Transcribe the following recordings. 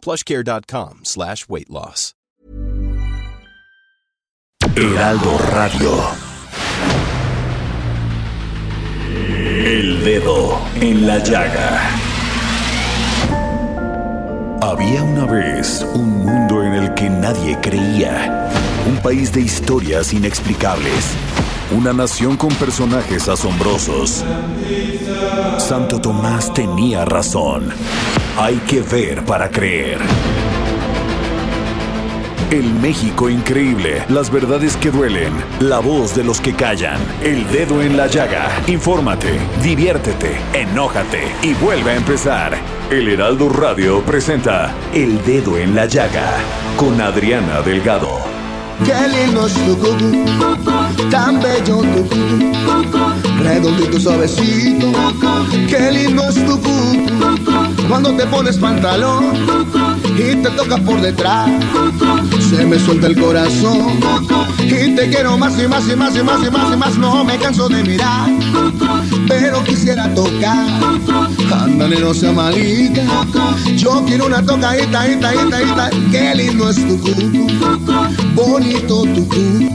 plushcare.com slash weight loss. Heraldo Radio. El dedo en la llaga. Había una vez un mundo en el que nadie creía. Un país de historias inexplicables. Una nación con personajes asombrosos. Santo Tomás tenía razón. Hay que ver para creer. El México increíble, las verdades que duelen, la voz de los que callan, el dedo en la llaga. Infórmate, diviértete, enójate y vuelve a empezar. El Heraldo Radio presenta El Dedo en la Llaga con Adriana Delgado. Qué lindo es tu cucu, tan bello tu cucu, redondito suavecito. Qué lindo es tu cucu, cuando te pones pantalón y te toca por detrás. Se me suelta el corazón y te quiero más y más y más y más y más y más. No me canso de mirar, pero quisiera tocar. Ándale, no sea malita. Yo quiero una tocadita, ita, ita, ita. Qué lindo es tu cucu, bonito tu cucu,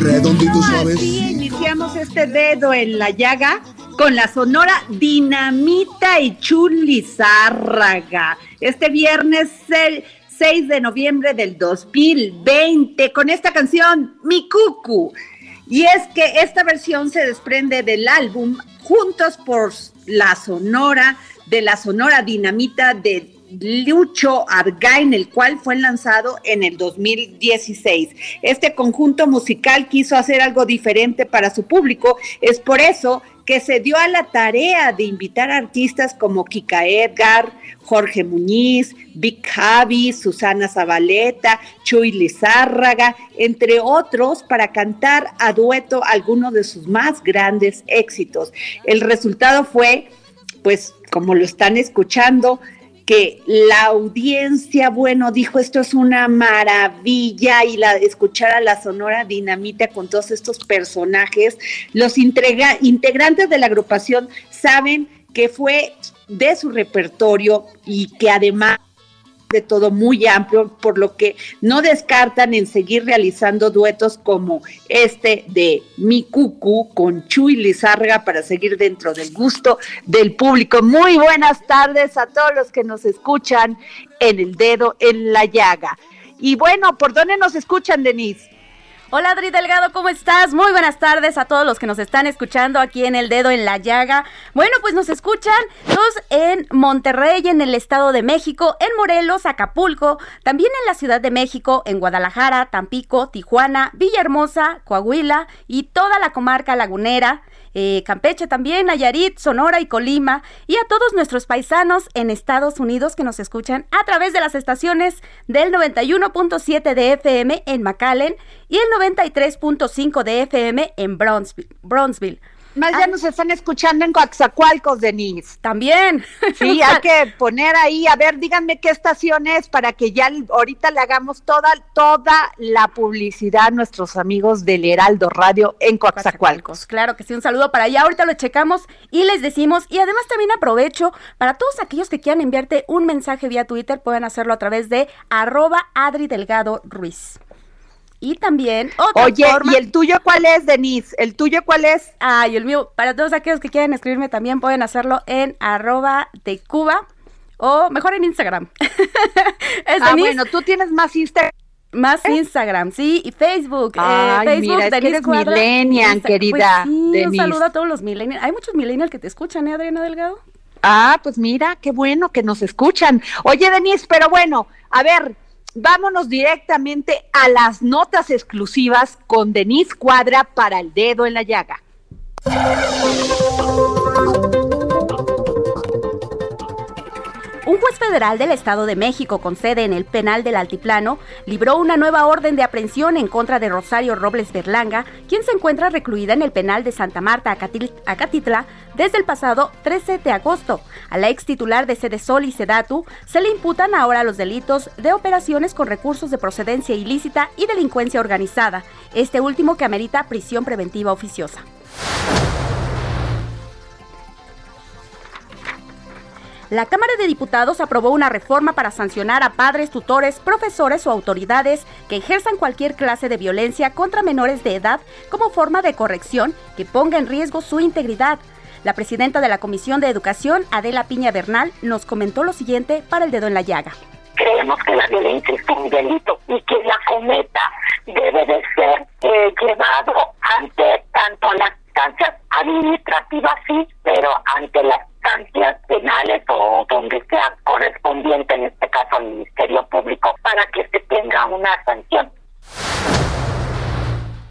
redondito Así suavecito. iniciamos este dedo en la llaga con la sonora Dinamita y Chulizárraga. Este viernes el 6 de noviembre del 2020 con esta canción Mi Cucu. Y es que esta versión se desprende del álbum Juntos por la Sonora, de la Sonora Dinamita de Lucho Argain, el cual fue lanzado en el 2016. Este conjunto musical quiso hacer algo diferente para su público, es por eso que se dio a la tarea de invitar artistas como Kika Edgar, Jorge Muñiz, Vic Javi, Susana Zabaleta, Chuy Lizárraga, entre otros, para cantar a dueto algunos de sus más grandes éxitos. El resultado fue, pues, como lo están escuchando, que la audiencia, bueno, dijo esto es una maravilla y la escuchar a la Sonora Dinamita con todos estos personajes, los integra- integrantes de la agrupación saben que fue de su repertorio y que además de todo muy amplio, por lo que no descartan en seguir realizando duetos como este de Mi Cucu con Chuy Lizárraga para seguir dentro del gusto del público. Muy buenas tardes a todos los que nos escuchan en el dedo en la llaga. Y bueno, ¿por dónde nos escuchan, Denise? Hola Adri Delgado, ¿cómo estás? Muy buenas tardes a todos los que nos están escuchando aquí en El Dedo en la Llaga. Bueno, pues nos escuchan todos en Monterrey, en el Estado de México, en Morelos, Acapulco, también en la Ciudad de México, en Guadalajara, Tampico, Tijuana, Villahermosa, Coahuila y toda la comarca lagunera. Eh, Campeche también, Nayarit, Sonora y Colima, y a todos nuestros paisanos en Estados Unidos que nos escuchan a través de las estaciones del 91.7 de FM en McAllen y el 93.5 de FM en Brownsville. Brownsville. Más ya nos están escuchando en Coaxacualcos, Denise. También. Sí, hay que poner ahí, a ver, díganme qué estación es para que ya ahorita le hagamos toda, toda la publicidad a nuestros amigos del Heraldo Radio en Coaxacualcos. Claro que sí, un saludo para allá. Ahorita lo checamos y les decimos. Y además también aprovecho para todos aquellos que quieran enviarte un mensaje vía Twitter, pueden hacerlo a través de arroba Adri Delgado Ruiz. Y también otra Oye, forma- ¿y el tuyo cuál es, Denise? ¿El tuyo cuál es? Ay, el mío, para todos aquellos que quieran escribirme también pueden hacerlo en arroba de Cuba o mejor en Instagram. es Ah, Denise, bueno, tú tienes más Instagram. más Instagram, sí, y Facebook. eh, Ay, Facebook, mira, es que Denise eres Cuadra, millennial, Insta- querida Pues sí, un Denise. saludo a todos los millennials. Hay muchos millennials que te escuchan, ¿eh, Adriana Delgado? Ah, pues mira, qué bueno que nos escuchan. Oye, Denise, pero bueno, a ver, vámonos directamente a las notas exclusivas con Denise Cuadra para el dedo en la llaga. Un juez federal del Estado de México con sede en el penal del Altiplano libró una nueva orden de aprehensión en contra de Rosario Robles Berlanga, quien se encuentra recluida en el penal de Santa Marta, Acatitla, desde el pasado 13 de agosto. A la ex titular de Sede Sol y Sedatu se le imputan ahora los delitos de operaciones con recursos de procedencia ilícita y delincuencia organizada, este último que amerita prisión preventiva oficiosa. La Cámara de Diputados aprobó una reforma para sancionar a padres, tutores, profesores o autoridades que ejerzan cualquier clase de violencia contra menores de edad como forma de corrección que ponga en riesgo su integridad. La presidenta de la Comisión de Educación, Adela Piña Bernal, nos comentó lo siguiente para el dedo en la llaga. Creemos que la violencia es un delito y que la cometa debe de ser eh, llevado ante tanto las instancias administrativas, sí, pero ante las instancias penales o donde sea correspondiente, en este caso al Ministerio Público, para que se tenga una sanción.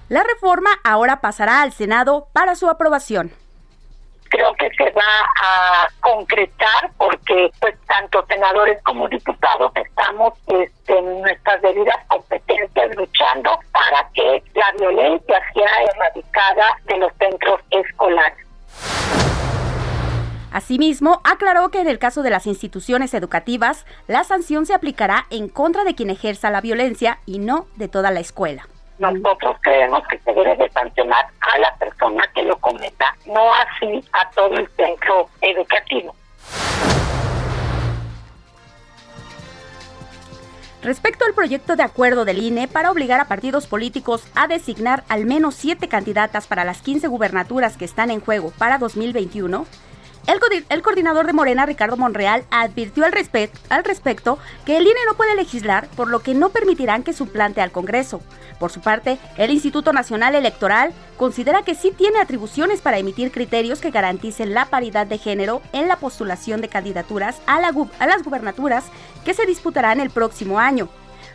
La reforma ahora pasará al Senado para su aprobación creo que se va a concretar porque pues tanto senadores como diputados estamos este, en nuestras debidas competencias luchando para que la violencia sea erradicada de los centros escolares. Asimismo, aclaró que en el caso de las instituciones educativas, la sanción se aplicará en contra de quien ejerza la violencia y no de toda la escuela. Nosotros creemos que se debe de sancionar a la persona que lo cometa, no así a todo el centro educativo. Respecto al proyecto de acuerdo del INE para obligar a partidos políticos a designar al menos siete candidatas para las 15 gubernaturas que están en juego para 2021, el, coordinador de Morena, Ricardo Monreal, advirtió al, respecto que el INE no puede legislar, por lo que no permitirán que suplante al Congreso. Por su parte, el Instituto Nacional Electoral considera que sí tiene atribuciones para emitir criterios que garanticen la paridad de género en la postulación de candidaturas a, a las gubernaturas que se disputarán el próximo año.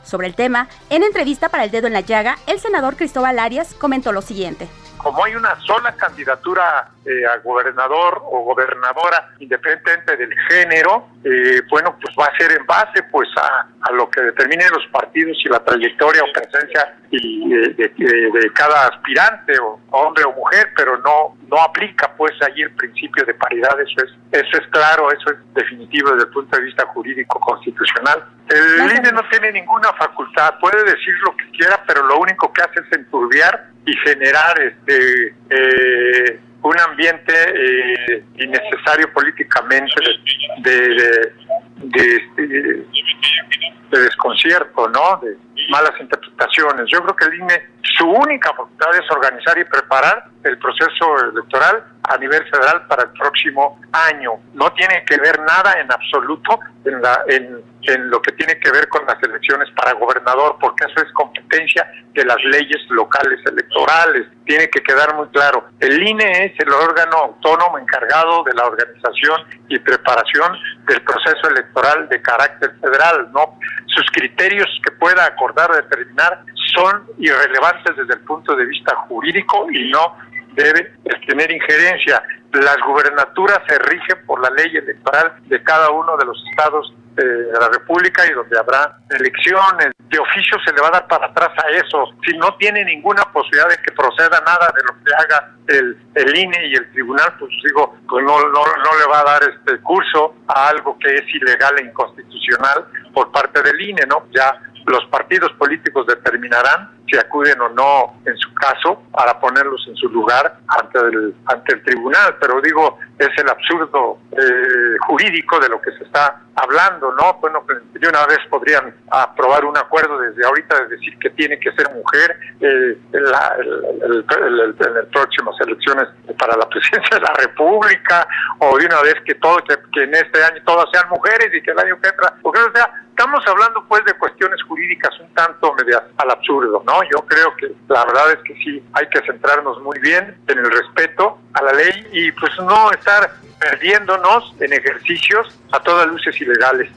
Sobre el tema, en entrevista para El Dedo en la Llaga, el senador Cristóbal Arias comentó lo siguiente como hay una sola candidatura eh, a gobernador o gobernadora, independientemente del género, eh, bueno, pues va a ser en base pues a, lo que determinen los partidos y la trayectoria o presencia y, eh, de, cada aspirante, o hombre o mujer, pero no no aplica pues ahí el principio de paridad, eso es, eso es claro, eso es definitivo desde el punto de vista jurídico constitucional. El INE no tiene ninguna facultad, puede decir lo que quiera, pero lo único que hace es enturbiar y generar este eh, un ambiente eh, innecesario políticamente de, de, desconcierto, ¿no? De malas interpretaciones. Yo creo que el INE, su única facultad es organizar y preparar el proceso electoral a nivel federal para el próximo año. No tiene que ver nada en absoluto en, la, en, en lo que tiene que ver con las elecciones para gobernador, porque eso es competencia de las leyes locales electorales. Tiene que quedar muy claro. El INE es el órgano autónomo encargado de la organización y preparación del proceso electoral de carácter federal, ¿no? Sus criterios que pueda acordar determinar son irrelevantes desde el punto de vista jurídico y no debe tener injerencia. Las gubernaturas se rigen por la ley electoral de cada uno de los estados de la República y donde habrá elecciones. De oficio se le va a dar para atrás a eso. Si no tiene ninguna posibilidad de que proceda nada de lo que haga el, el INE y el tribunal, pues digo, pues no, no, no le va a dar este curso a algo que es ilegal e inconstitucional por parte del INE, ¿no? Ya los partidos políticos determinarán si acuden o no en su caso para ponerlos en su lugar ante el, ante el tribunal. Pero digo, es el absurdo eh, jurídico de lo que se está hablando, ¿no? Bueno, pues, de una vez podrían aprobar un acuerdo desde ahorita de decir que tiene que ser mujer eh, en, la, las próximas elecciones para la presidencia de la República, o de una vez que todo que, en este año todas sean mujeres y que el año que entra, porque o sea, estamos hablando pues de cuestiones jurídicas un tanto medias al absurdo, ¿no? Yo creo que la verdad es que sí hay que centrarnos muy bien en el respeto a la ley y pues no estar perdiéndonos en ejercicios a todas luces ilegales.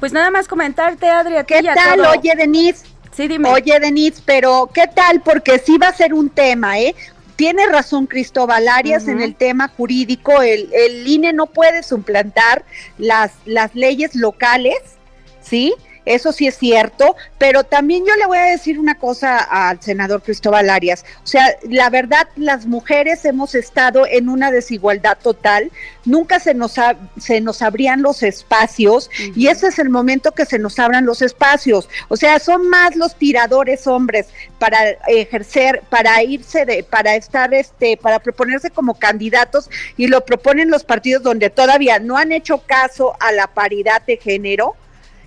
Pues nada más comentarte, Adrián. ¿Qué tal? Oye, Denise. Sí, dime. Oye, Denise, pero ¿qué tal? Porque sí va a ser un tema, ¿eh? tiene razón Cristóbal Arias en el tema jurídico, el, el INE no puede suplantar las, las leyes locales, ¿sí? Eso sí es cierto, pero también yo le voy a decir una cosa al senador Cristóbal Arias. O sea, la verdad, las mujeres hemos estado en una desigualdad total. Nunca se nos, se nos abrían los espacios y ese es el momento que se nos abran los espacios. O sea, son más los tiradores hombres para ejercer, para irse de, para estar, este, para proponerse como candidatos y lo proponen los partidos donde todavía no han hecho caso a la paridad de género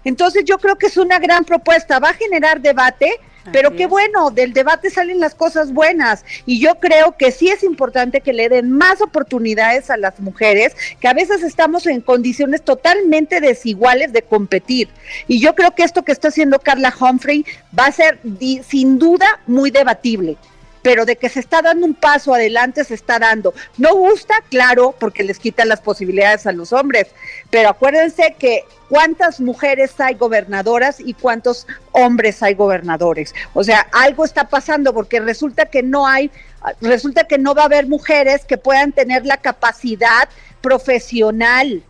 entonces yo creo que es una gran propuesta, va a generar debate, pero qué bueno, del debate salen las cosas buenas. Y yo creo que sí es importante que le den más oportunidades a las mujeres, que a veces estamos en condiciones totalmente desiguales de competir. Y yo creo que esto que está haciendo Carla Humphrey va a ser sin duda muy debatible pero de que se está dando un paso adelante, se está dando. No gusta, claro, porque les quita las posibilidades a los hombres, pero acuérdense que cuántas mujeres hay gobernadoras y cuántos hombres hay gobernadores. O sea, algo está pasando porque resulta que no hay, resulta que no va a haber mujeres que puedan tener la capacidad profesional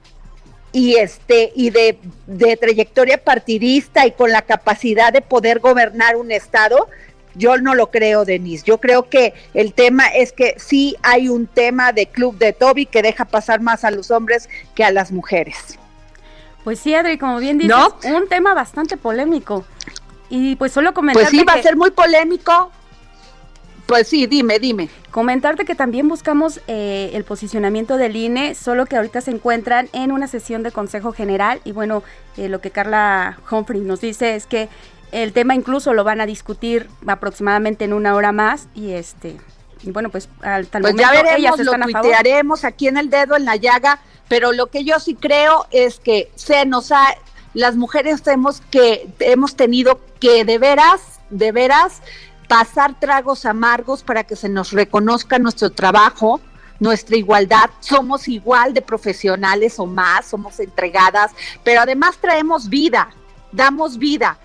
y este y de, de trayectoria partidista y con la capacidad de poder gobernar un estado yo no lo creo, Denise. Yo creo que el tema es que sí hay un tema de club de Toby que deja pasar más a los hombres que a las mujeres. Pues sí, Adri, como bien dices, un tema bastante polémico. Y pues solo comentar. Pues sí, va a ser muy polémico. Pues sí, dime, dime. Comentarte que también buscamos eh, el posicionamiento del INE, solo que ahorita se encuentran en una sesión de Consejo General y bueno, eh, lo que Carla Humphrey nos dice es que el tema incluso lo van a discutir aproximadamente en una hora más y este y bueno pues al tal pues ya veremos, lo tuitearemos aquí en el dedo en la llaga, pero lo que yo sí creo es que se nos ha las mujeres hemos que hemos tenido que de veras, de veras pasar tragos amargos para que se nos reconozca nuestro trabajo, nuestra igualdad, somos igual de profesionales o más, somos entregadas, pero además traemos vida, damos vida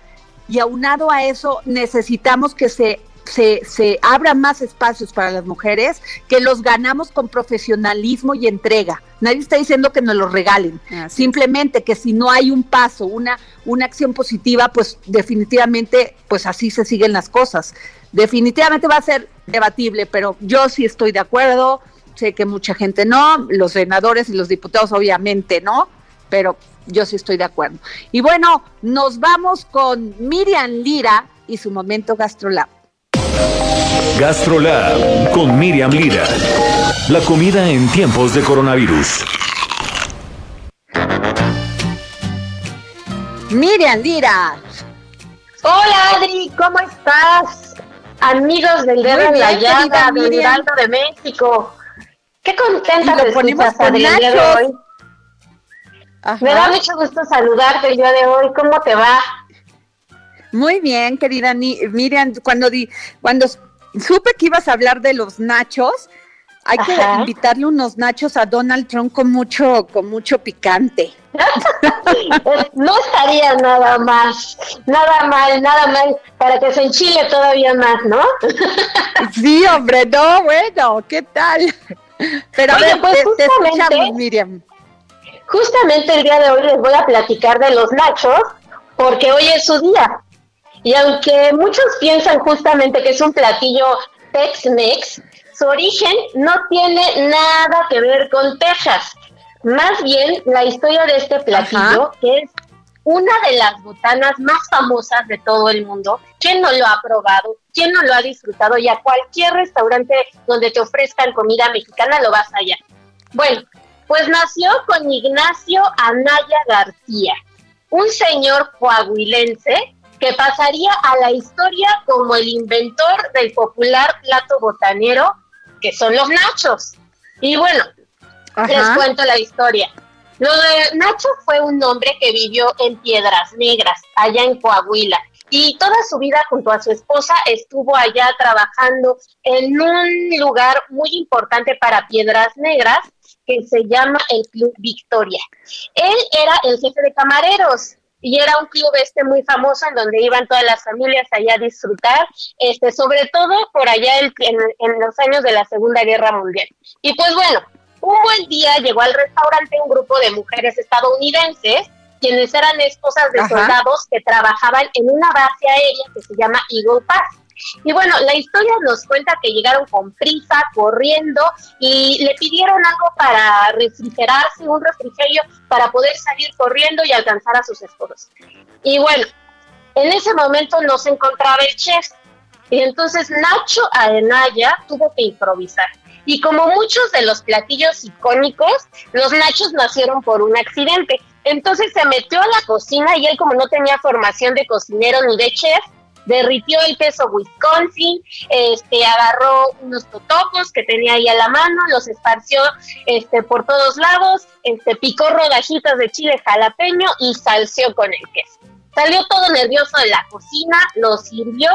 y aunado a eso necesitamos que se se, se abran más espacios para las mujeres, que los ganamos con profesionalismo y entrega. Nadie está diciendo que nos los regalen. Simplemente que si no hay un paso, una, una acción positiva, pues definitivamente, pues así se siguen las cosas. Definitivamente va a ser debatible, pero yo sí estoy de acuerdo. Sé que mucha gente no, los senadores y los diputados obviamente no, pero yo sí estoy de acuerdo. Y bueno, nos vamos con Miriam Lira y su momento GastroLab. GastroLab con Miriam Lira. La comida en tiempos de coronavirus. Miriam Lira. Hola Adri, ¿cómo estás? Amigos del Dedo en la Llaga, del de México. Qué contenta de escuchar Adri, el día de hoy. Me da mucho gusto saludarte el día de hoy. ¿Cómo te va? Muy bien, querida Miriam. Cuando, di, cuando supe que ibas a hablar de los nachos, hay que invitarle unos nachos a Donald Trump con mucho, con mucho picante. no estaría nada más, nada mal, nada mal, para que se enchile todavía más, ¿no? sí, hombre, no, bueno, ¿qué tal? Pero a ver, pues te escuchamos, Miriam. Justamente el día de hoy les voy a platicar de los nachos, porque hoy es su día. Y aunque muchos piensan justamente que es un platillo Tex-Mex, su origen no tiene nada que ver con Texas. Más bien, la historia de este platillo, que es una de las botanas más famosas de todo el mundo. ¿Quién no lo ha probado? ¿Quién no lo ha disfrutado? Y a cualquier restaurante donde te ofrezcan comida mexicana lo vas allá. Bueno, pues nació con Ignacio Anaya García, un señor coahuilense que pasaría a la historia como el inventor del popular plato botanero que son los nachos. Y bueno, les cuento la historia. Lo de Nacho fue un hombre que vivió en Piedras Negras, allá en Coahuila, y toda su vida junto a su esposa estuvo allá trabajando en un lugar muy importante para Piedras Negras, que se llama el Club Victoria. Él era el jefe de camareros y era un club este muy famoso en donde iban todas las familias allá a disfrutar, este, sobre todo por allá en, en los años de la Segunda Guerra Mundial. Y pues bueno, un buen día llegó al restaurante un grupo de mujeres estadounidenses quienes eran esposas de soldados que trabajaban en una base aérea que se llama Eagle Pass. Y bueno, la historia nos cuenta que llegaron con prisa, corriendo, y le pidieron algo para refrigerarse, un refrigerio para poder salir corriendo y alcanzar a sus esposos. Y bueno, en ese momento no se encontraba el chef. Y entonces Nacho Adenaya tuvo que improvisar. Y como muchos de los platillos icónicos, los nachos nacieron por un accidente. Entonces se metió a la cocina y él como no tenía formación de cocinero ni de chef, derritió el queso Wisconsin, este, agarró unos totopos que tenía ahí a la mano, los esparció este, por todos lados, este, picó rodajitas de chile jalapeño y salció con el queso. Salió todo nervioso de la cocina, lo sirvió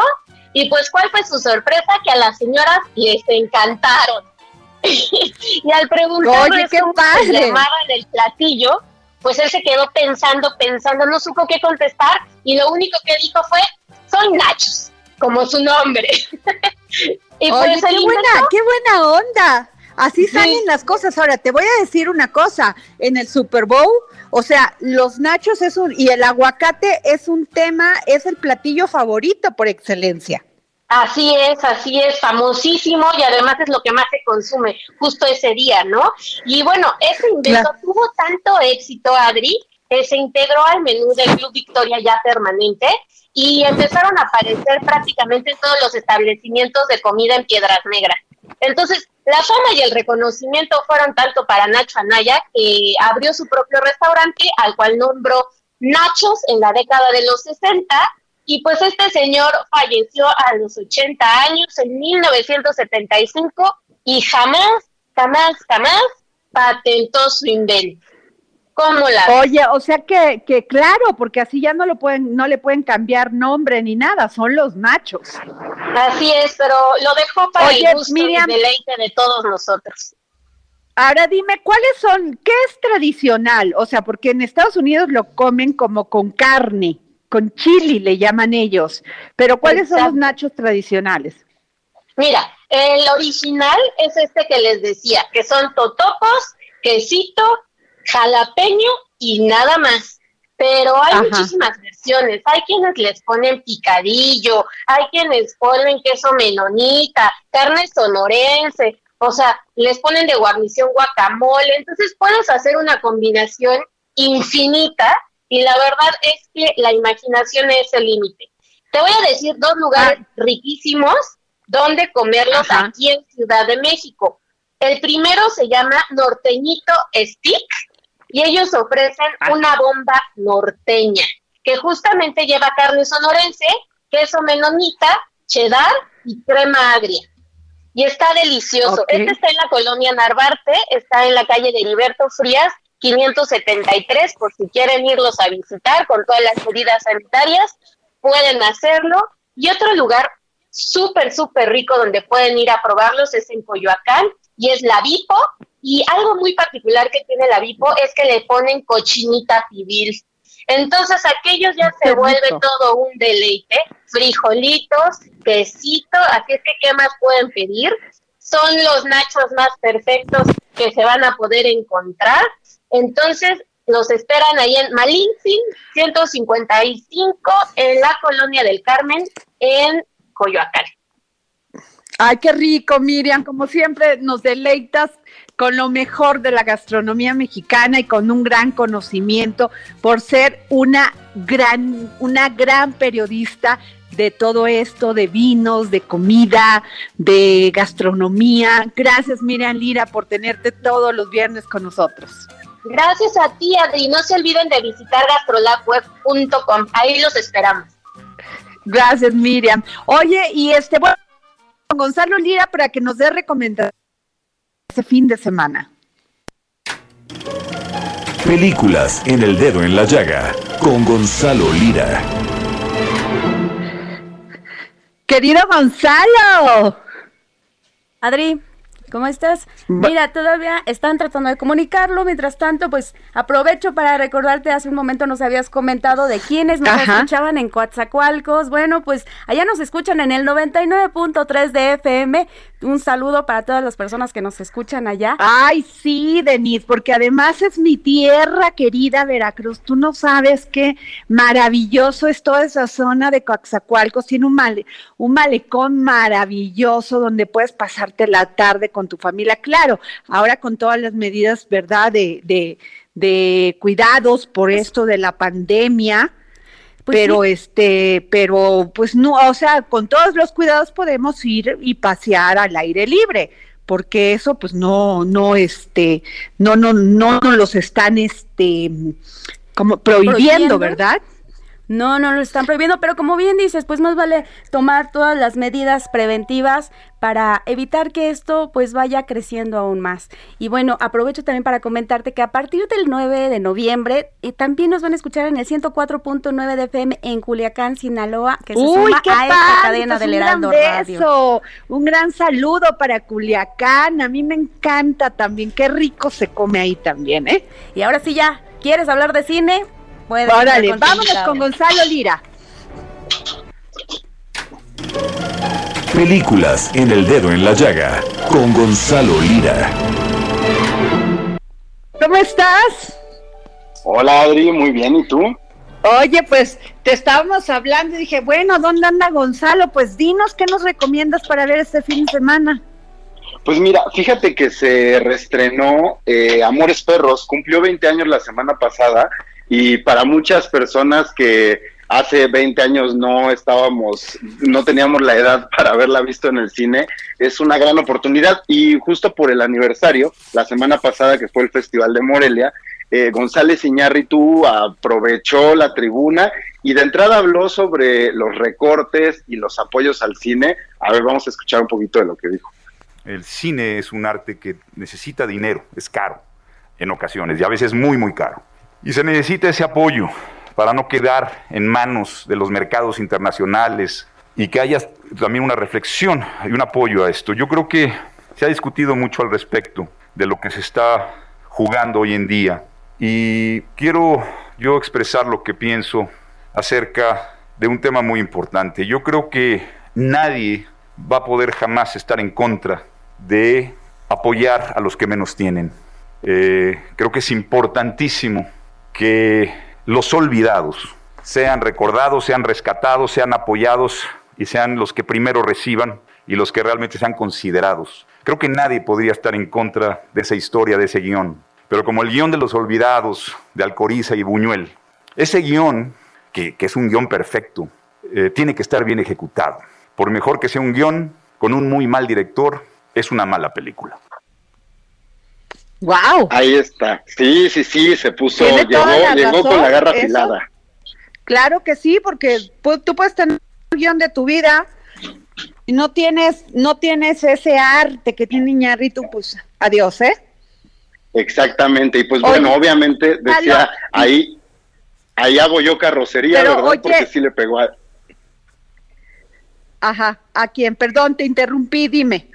y pues cuál fue su sorpresa que a las señoras les encantaron. y al preguntarle cómo se llamaban el platillo, pues él se quedó pensando, pensando, no supo qué contestar y lo único que dijo fue, son nachos, como su nombre. y pues qué buena, qué buena onda. Así salen las cosas. Ahora, te voy a decir una cosa, en el Super Bowl, o sea, los nachos es un, y el aguacate es un tema, es el platillo favorito por excelencia. Así es, así es, famosísimo y además es lo que más se consume justo ese día, ¿no? Y bueno, ese invento tuvo tanto éxito, Adri, que se integró al menú del Club Victoria ya permanente y empezaron a aparecer prácticamente en todos los establecimientos de comida en Piedras Negras. Entonces, la fama y el reconocimiento fueron tanto para Nacho Anaya, que abrió su propio restaurante, al cual nombró Nachos en la década de los 60, y pues este señor falleció a los 80 años en 1975 y jamás, jamás, jamás patentó su invento. ¿Cómo la Oye, o sea que, que claro, porque así ya no lo pueden, no le pueden cambiar nombre ni nada, son los nachos. Así es, pero lo dejó para el gusto y deleite de todos nosotros. Ahora dime, ¿cuáles son? ¿Qué es tradicional? O sea, porque en Estados Unidos lo comen como con carne con chili le llaman ellos. Pero ¿cuáles son los nachos tradicionales? Mira, el original es este que les decía, que son totopos, quesito, jalapeño y nada más. Pero hay muchísimas versiones. Hay quienes les ponen picadillo, hay quienes ponen queso menonita, carne sonorense, o sea, les ponen de guarnición guacamole. Entonces puedes hacer una combinación infinita y la verdad es que la imaginación es el límite. Te voy a decir dos lugares ah. riquísimos donde comerlos aquí en Ciudad de México. El primero se llama Norteñito Stick y ellos ofrecen ah. una bomba norteña que justamente lleva carne sonorense, queso menonita, cheddar y crema agria. Y está delicioso. Este está en la colonia Narvarte, está en la calle de Heriberto Frías 573 por si quieren irlos a visitar con todas las medidas sanitarias, pueden hacerlo. Y otro lugar súper, súper rico donde pueden ir a probarlos es en Coyoacán y es la Vipo. Y algo muy particular que tiene la Vipo es que le ponen cochinita pibil. Entonces aquellos ya se vuelve todo un deleite, frijolitos, quesito, así es que ¿qué más pueden pedir? Son los nachos más perfectos que se van a poder encontrar entonces, los esperan ahí en Malintzin 155, en la colonia del Carmen, en Coyoacán. Ay, qué rico, Miriam. Como siempre, nos deleitas con lo mejor de la gastronomía mexicana y con un gran conocimiento por ser una gran, una gran periodista de todo esto, de vinos, de comida, de gastronomía. Gracias, Miriam Lira, por tenerte todos los viernes con nosotros. Gracias a ti, Adri. No se olviden de visitar gastrolabweb.com. Ahí los esperamos. Gracias, Miriam. Oye, y este, bueno, Gonzalo Lira para que nos dé recomendaciones ese fin de semana. Películas en el dedo en la llaga con Gonzalo Lira. Querido Gonzalo. Adri, ¿Cómo estás? Mira, todavía están tratando de comunicarlo. Mientras tanto, pues aprovecho para recordarte, hace un momento nos habías comentado de quienes nos escuchaban en Coatzacoalcos. Bueno, pues allá nos escuchan en el 99.3 de FM. Un saludo para todas las personas que nos escuchan allá. Ay, sí, Denise, porque además es mi tierra querida Veracruz. Tú no sabes qué maravilloso es toda esa zona de Coatzacoalcos. Tiene un, male, un malecón maravilloso donde puedes pasarte la tarde con tu familia. Claro, ahora con todas las medidas, ¿verdad?, de, de, de cuidados por esto de la pandemia. Pues pero este, pero pues no, o sea, con todos los cuidados podemos ir y pasear al aire libre, porque eso pues no, no, este, no, no, no nos los están, este, como prohibiendo. ¿verdad? No, no lo están prohibiendo, pero como bien dices, pues más vale tomar todas las medidas preventivas para evitar que esto pues vaya creciendo aún más. Y bueno, aprovecho también para comentarte que a partir del 9 de noviembre eh, también nos van a escuchar en el 104.9 de FM en Culiacán, Sinaloa, que se suma a esta cadena del Heraldo Radio. Un gran saludo para Culiacán, a mí me encanta también, qué rico se come ahí también, ¿eh? Y ahora sí ya, ¿quieres hablar de cine? Órale, vámonos con Gonzalo Lira. Películas en el dedo en la llaga con Gonzalo Lira. ¿Cómo estás? Hola Adri, muy bien, ¿y tú? Oye, pues te estábamos hablando y dije, bueno, ¿dónde anda Gonzalo? Pues dinos qué nos recomiendas para ver este fin de semana. Pues mira, fíjate que se reestrenó eh, Amores Perros, cumplió 20 años la semana pasada y para muchas personas que hace 20 años no estábamos, no teníamos la edad para haberla visto en el cine, es una gran oportunidad y justo por el aniversario, la semana pasada que fue el Festival de Morelia, eh, González Iñárritu aprovechó la tribuna y de entrada habló sobre los recortes y los apoyos al cine. A ver, vamos a escuchar un poquito de lo que dijo. El cine es un arte que necesita dinero, es caro en ocasiones y a veces muy, muy caro. Y se necesita ese apoyo para no quedar en manos de los mercados internacionales y que haya también una reflexión y un apoyo a esto. Yo creo que se ha discutido mucho al respecto de lo que se está jugando hoy en día y quiero yo expresar lo que pienso acerca de un tema muy importante. Yo creo que nadie va a poder jamás estar en contra de apoyar a los que menos tienen. Eh, creo que es importantísimo que los olvidados sean recordados, sean rescatados, sean apoyados y sean los que primero reciban y los que realmente sean considerados. Creo que nadie podría estar en contra de esa historia, de ese guion. Pero como el guion de los olvidados de Alcoriza y Buñuel, ese guion, que, es un guion perfecto, eh, tiene que estar bien ejecutado. Por mejor que sea un guion, con un muy mal director, es una mala película. Wow. Ahí está. Sí, sí, sí, se puso, llegó, con la garra afilada. Claro que sí, porque tú puedes tener un guion de tu vida y no tienes, no tienes ese arte que tiene Iñarrito, pues adiós, ¿eh? Exactamente, y pues bueno, obviamente decía, ahí, ahí hago yo carrocería, ¿verdad? porque sí le pegó a... Ajá, ¿a quién? Perdón, te interrumpí, dime.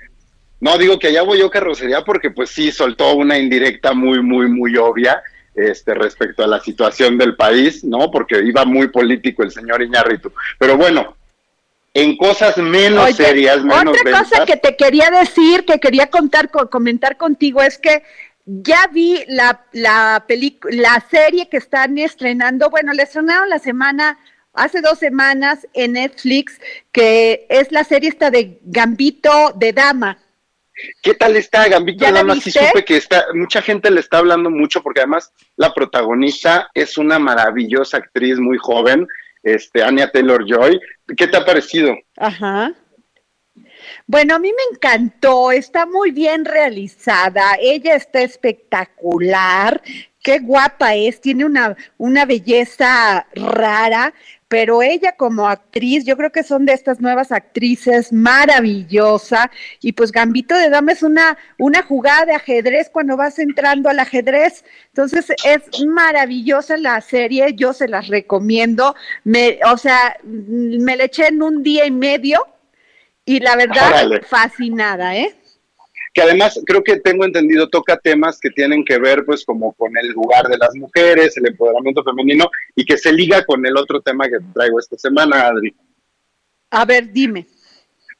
No, digo que allá voy yo carrocería porque pues sí soltó una indirecta muy, muy, muy obvia este, respecto a la situación del país, ¿no? Porque iba muy político el señor Iñárritu. Pero bueno, en cosas menos serias, menos Otra cosa que te quería decir, que quería contar, comentar contigo es que ya vi la, la, la serie que están estrenando, bueno, la estrenaron la semana, hace dos semanas en Netflix, que es la serie esta de Gambito de Dama. ¿Qué tal está Gambito Dama? Sí supe que está, mucha gente le está hablando mucho porque además la protagonista es una maravillosa actriz muy joven, este, Anya Taylor Joy. ¿Qué te ha parecido? Ajá. Bueno, a mí me encantó, está muy bien realizada, ella está espectacular, qué guapa es, tiene una, una belleza rara, pero ella como actriz, yo creo que son de estas nuevas actrices maravillosa. Y pues Gambito de Dama es una, una jugada de ajedrez cuando vas entrando al ajedrez, entonces es maravillosa la serie, yo se las recomiendo, me, o sea, me la eché en un día y medio y la verdad fascinada, ¿eh? Que además creo que tengo entendido toca temas que tienen que ver pues como con el lugar de las mujeres, el empoderamiento femenino y que se liga con el otro tema que traigo esta semana, Adri. A ver, dime.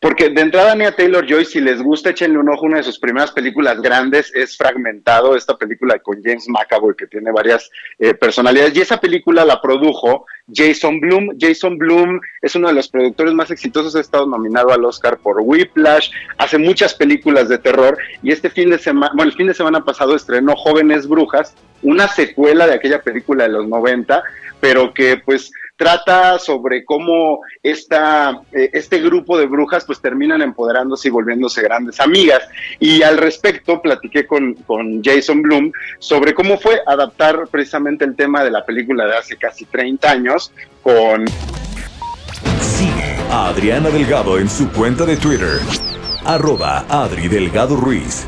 Porque de entrada Nia Taylor Joy, si les gusta, échenle un ojo. Una de sus primeras películas grandes es Fragmentado, esta película con James McAvoy que tiene varias eh, personalidades. Y esa película la produjo Jason Bloom. Jason Bloom es uno de los productores más exitosos. Ha estado nominado al Oscar por Whiplash. Hace muchas películas de terror. Y este fin de semana, bueno, el fin de semana pasado estrenó Jóvenes Brujas, una secuela de aquella película de los 90, pero que pues trata sobre cómo esta, eh, este grupo de brujas pues terminan empoderándose y volviéndose grandes amigas. Y al respecto platiqué con, con Jason Bloom sobre cómo fue adaptar precisamente el tema de la película de hace casi 30 años con... Sigue a Adriana Delgado en su cuenta de Twitter arroba Adri Delgado Ruiz.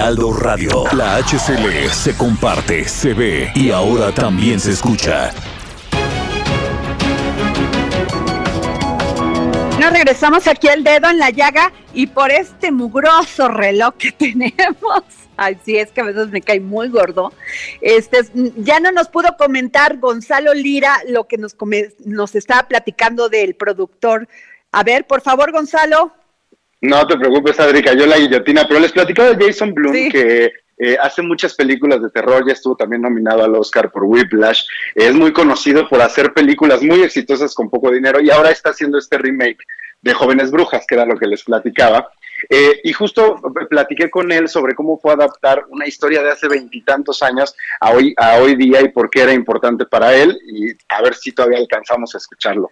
Heraldo Radio. La HCL se comparte, se ve y ahora también se escucha. Nos regresamos aquí el dedo en la llaga y por este mugroso reloj que tenemos. Ay, sí, es que a veces me cae muy gordo. Este, ya no nos pudo comentar Gonzalo Lira lo que nos, nos estaba platicando del productor. A ver, por favor, Gonzalo. No te preocupes, Adri, cayó la guillotina, pero les platicaba de Jason Bloom que eh, hace muchas películas de terror, ya estuvo también nominado al Oscar por Whiplash, es muy conocido por hacer películas muy exitosas con poco dinero y ahora está haciendo este remake de Jóvenes Brujas, que era lo que les platicaba. Eh, y justo platiqué con él sobre cómo fue adaptar una historia de hace veintitantos años a hoy, a hoy día y por qué era importante para él y a ver si todavía alcanzamos a escucharlo.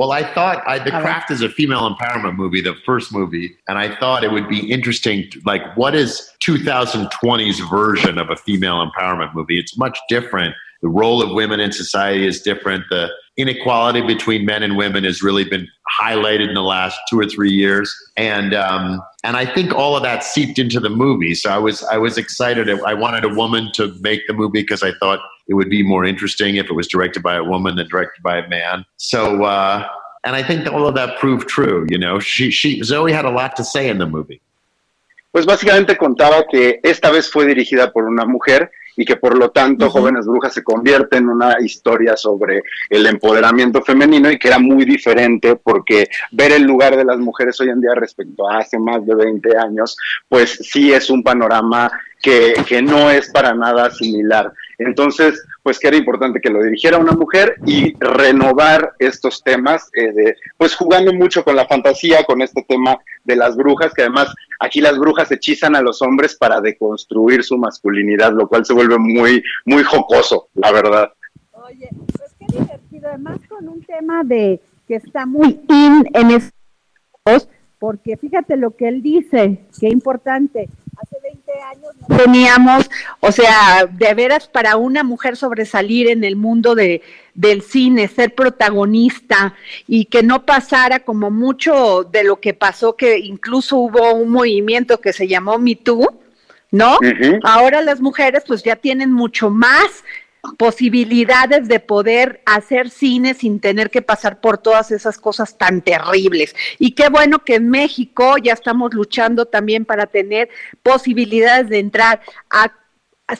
Well, I thought I, The Craft is a female empowerment movie, the first movie, and I thought it would be interesting. To, like, what is 2020's version of a female empowerment movie? It's much different. The role of women in society is different. The inequality between men and women has really been highlighted in the last two or three years, and um, and I think all of that seeped into the movie. So I was I was excited. I wanted a woman to make the movie because I thought it would be more interesting if it was directed by a woman than directed by a man. So, uh, and I think all of that proved true. You know, she, she, Zoe had a lot to say in the movie. Pues básicamente contaba que esta vez fue dirigida por una mujer y que por lo tanto Jóvenes Brujas se convierte en una historia sobre el empoderamiento femenino y que era muy diferente porque ver el lugar de las mujeres hoy en día respecto a hace más de 20 años, pues sí es un panorama que, que no es para nada similar. Entonces, pues que era importante que lo dirigiera una mujer y renovar estos temas, eh, de, pues jugando mucho con la fantasía, con este tema de las brujas, que además aquí las brujas hechizan a los hombres para deconstruir su masculinidad, lo cual se vuelve muy, muy jocoso, la verdad. Oye, pues qué divertido, además con un tema de que está muy in en estos, porque fíjate lo que él dice, qué importante, hace 20 años no teníamos, o sea, de veras para una mujer sobresalir en el mundo de, del cine, ser protagonista y que no pasara como mucho de lo que pasó, que incluso hubo un movimiento que se llamó Me Too, ¿no? Ahora las mujeres pues ya tienen mucho más posibilidades de poder hacer cine sin tener que pasar por todas esas cosas tan terribles. Y qué bueno que en México ya estamos luchando también para tener posibilidades de entrar a,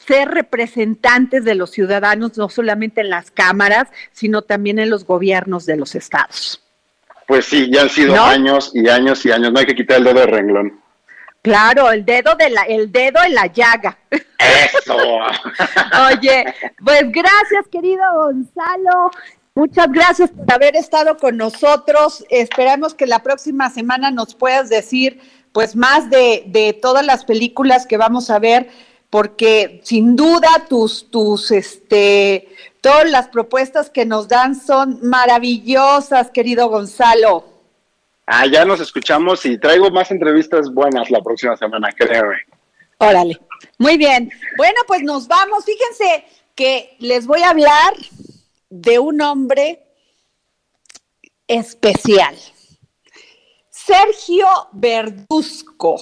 ser representantes de los ciudadanos, no solamente en las cámaras, sino también en los gobiernos de los estados. Pues sí, ya han sido años y años y años, no hay que quitar el dedo de renglón. Claro, el dedo de la, el dedo en la llaga. Eso. Oye, pues gracias, querido Gonzalo. Muchas gracias por haber estado con nosotros. Esperamos que la próxima semana nos puedas decir, pues, más de, de todas las películas que vamos a ver porque sin duda tus, tus, este, todas las propuestas que nos dan son maravillosas, querido Gonzalo. Ah, ya nos escuchamos y traigo más entrevistas buenas la próxima semana, créeme. Órale. Muy bien. Bueno, pues nos vamos. Fíjense que les voy a hablar de un hombre especial. Sergio Verduzco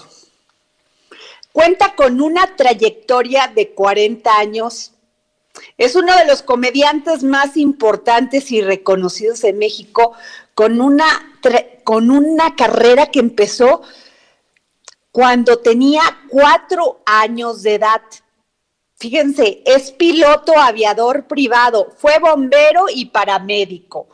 cuenta con una trayectoria de 40 años. Es uno de los comediantes más importantes y reconocidos en México, con una, con una carrera que empezó cuando tenía cuatro años de edad. Fíjense, es piloto aviador privado, fue bombero y paramédico.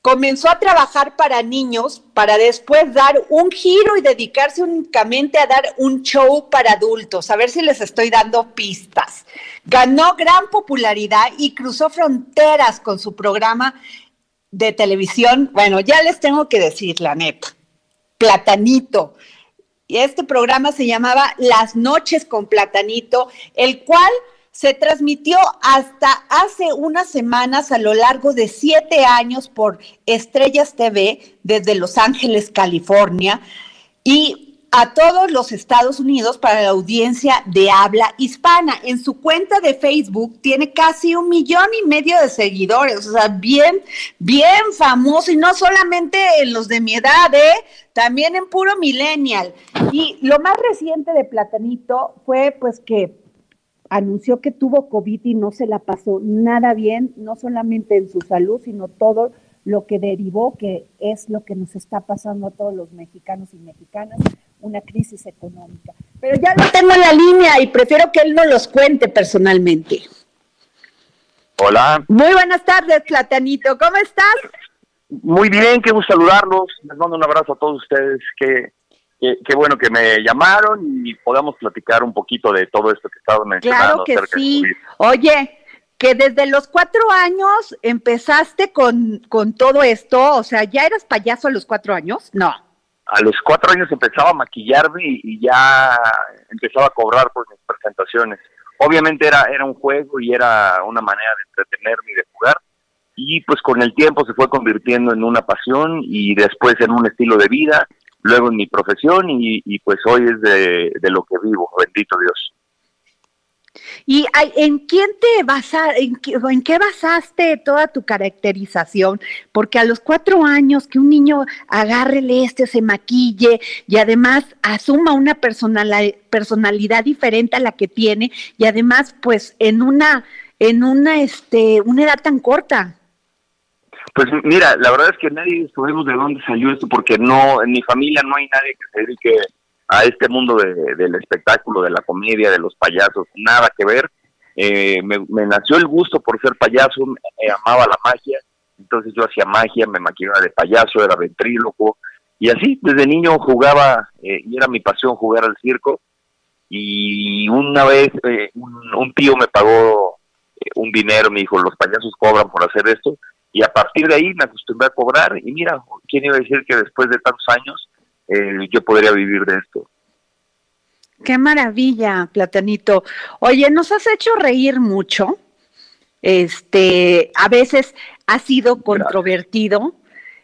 Comenzó a trabajar para niños para después dar un giro y dedicarse únicamente a dar un show para adultos. A ver si les estoy dando pistas. Ganó gran popularidad y cruzó fronteras con su programa de televisión. Bueno, ya les tengo que decir la neta. Platanito. Y este programa se llamaba Las noches con Platanito, el cual se transmitió hasta hace unas semanas a lo largo de siete años por Estrellas TV desde Los Ángeles, California, y a todos los Estados Unidos para la audiencia de habla hispana. En su cuenta de Facebook tiene casi un millón y medio de seguidores, o sea, bien, bien famoso, y no solamente en los de mi edad, ¿eh? también en puro millennial. Y lo más reciente de Platanito fue pues que anunció que tuvo COVID y no se la pasó nada bien, no solamente en su salud, sino todo lo que derivó, que es lo que nos está pasando a todos los mexicanos y mexicanas, una crisis económica. Pero ya no tengo la línea y prefiero que él no los cuente personalmente. Hola. Muy buenas tardes, Platanito. ¿Cómo estás? Muy bien, qué gusto saludarlos. Les mando un abrazo a todos ustedes. que qué, bueno que me llamaron y podamos platicar un poquito de todo esto que estaba mencionando. Claro que sí. Oye, que desde los cuatro años empezaste con, con todo esto, o sea, ¿ya eras payaso a los cuatro años? No. A los cuatro años empezaba a maquillarme y, ya empezaba a cobrar por mis presentaciones. Obviamente era, era un juego y era una manera de entretenerme y de jugar. Y pues con el tiempo se fue convirtiendo en una pasión y después en un estilo de vida luego en mi profesión y, pues hoy es de, lo que vivo, bendito Dios. ¿Y en quién te basas, en qué, basaste toda tu caracterización? Porque a los cuatro años que un niño agarre este, se maquille y además asuma una personalidad diferente a la que tiene y además pues en una, en una, este, una edad tan corta. Pues mira, la verdad es que nadie sabemos de dónde salió esto porque no, en mi familia no hay nadie que se dedique a este mundo del espectáculo, de la comedia, de los payasos, nada que ver. Eh, me, nació el gusto por ser payaso, me, amaba la magia, entonces yo hacía magia, me maquillaba de payaso, era ventríloco, y así desde niño jugaba, eh, y era mi pasión jugar al circo, y una vez eh, un, un, tío me pagó un dinero, me dijo, los payasos cobran por hacer esto, y a partir de ahí me acostumbré a cobrar y mira, ¿quién iba a decir que después de tantos años eh, yo podría vivir de esto? Qué maravilla, Platanito. Oye, nos has hecho reír mucho. Este, a veces ha sido controvertido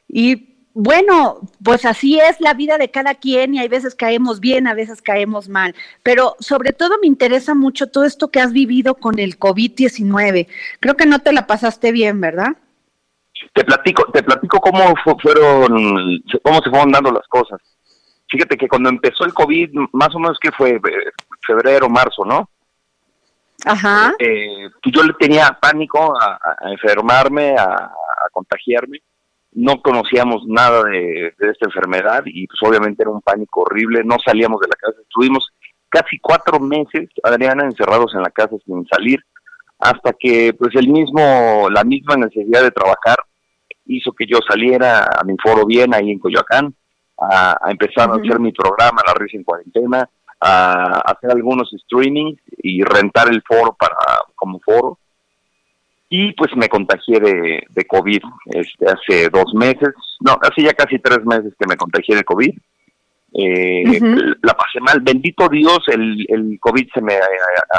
y bueno, pues así es la vida de cada quien y hay veces caemos bien, a veces caemos mal, pero sobre todo me interesa mucho todo esto que has vivido con el COVID-19. Creo que no te la pasaste bien, ¿verdad? Te platico, te platico cómo fueron, cómo se fueron dando las cosas. Fíjate que cuando empezó el COVID, más o menos que fue eh, febrero, marzo, ¿no? Ajá. Eh, yo le tenía pánico a, enfermarme, a, contagiarme. No conocíamos nada de, de, esta enfermedad y pues obviamente era un pánico horrible. No salíamos de la casa. Estuvimos casi cuatro meses, Adriana, encerrados en la casa sin salir hasta que pues el mismo, la misma necesidad de trabajar hizo que yo saliera a mi foro bien ahí en Coyoacán, a, empezar a hacer mi programa La Risa en Cuarentena, a, hacer algunos streamings y rentar el foro para como foro. Y pues me contagié de, de COVID este, hace dos meses, no, hace ya casi tres meses que me contagié de COVID. Eh, La pasé mal. Bendito Dios, el, el COVID se me eh,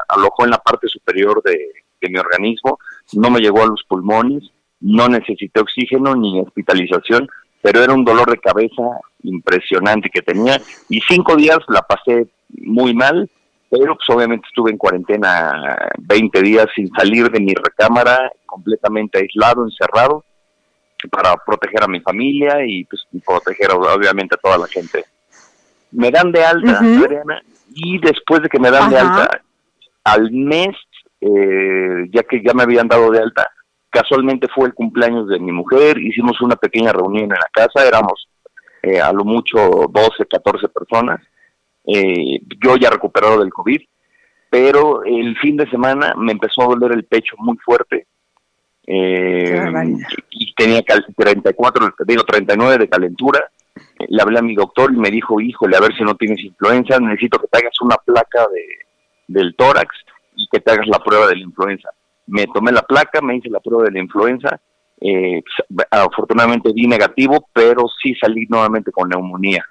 alojó en la parte superior de, de mi organismo, no me llegó a los pulmones, no necesité oxígeno ni hospitalización, pero era un dolor de cabeza impresionante que tenía. Y cinco días la pasé muy mal, pero pues obviamente estuve en cuarentena 20 días sin salir de mi recámara, completamente aislado, encerrado, para proteger a mi familia y pues proteger obviamente a toda la gente. Me dan de alta, Adriana, y después de que me dan de alta, al mes, eh, ya que ya me habían dado de alta, casualmente fue el cumpleaños de mi mujer, hicimos una pequeña reunión en la casa, éramos eh, a lo mucho 12, 14 personas, eh, yo ya recuperado del COVID, pero el fin de semana me empezó a doler el pecho muy fuerte, eh, y tenía 34, digo 39 de calentura, le hablé a mi doctor y me dijo, híjole, a ver si no tienes influenza, necesito que te hagas una placa de, del tórax y que te hagas la prueba de la influenza me tomé la placa, me hice la prueba de la influenza, eh, afortunadamente di negativo, pero sí salí nuevamente con neumonía.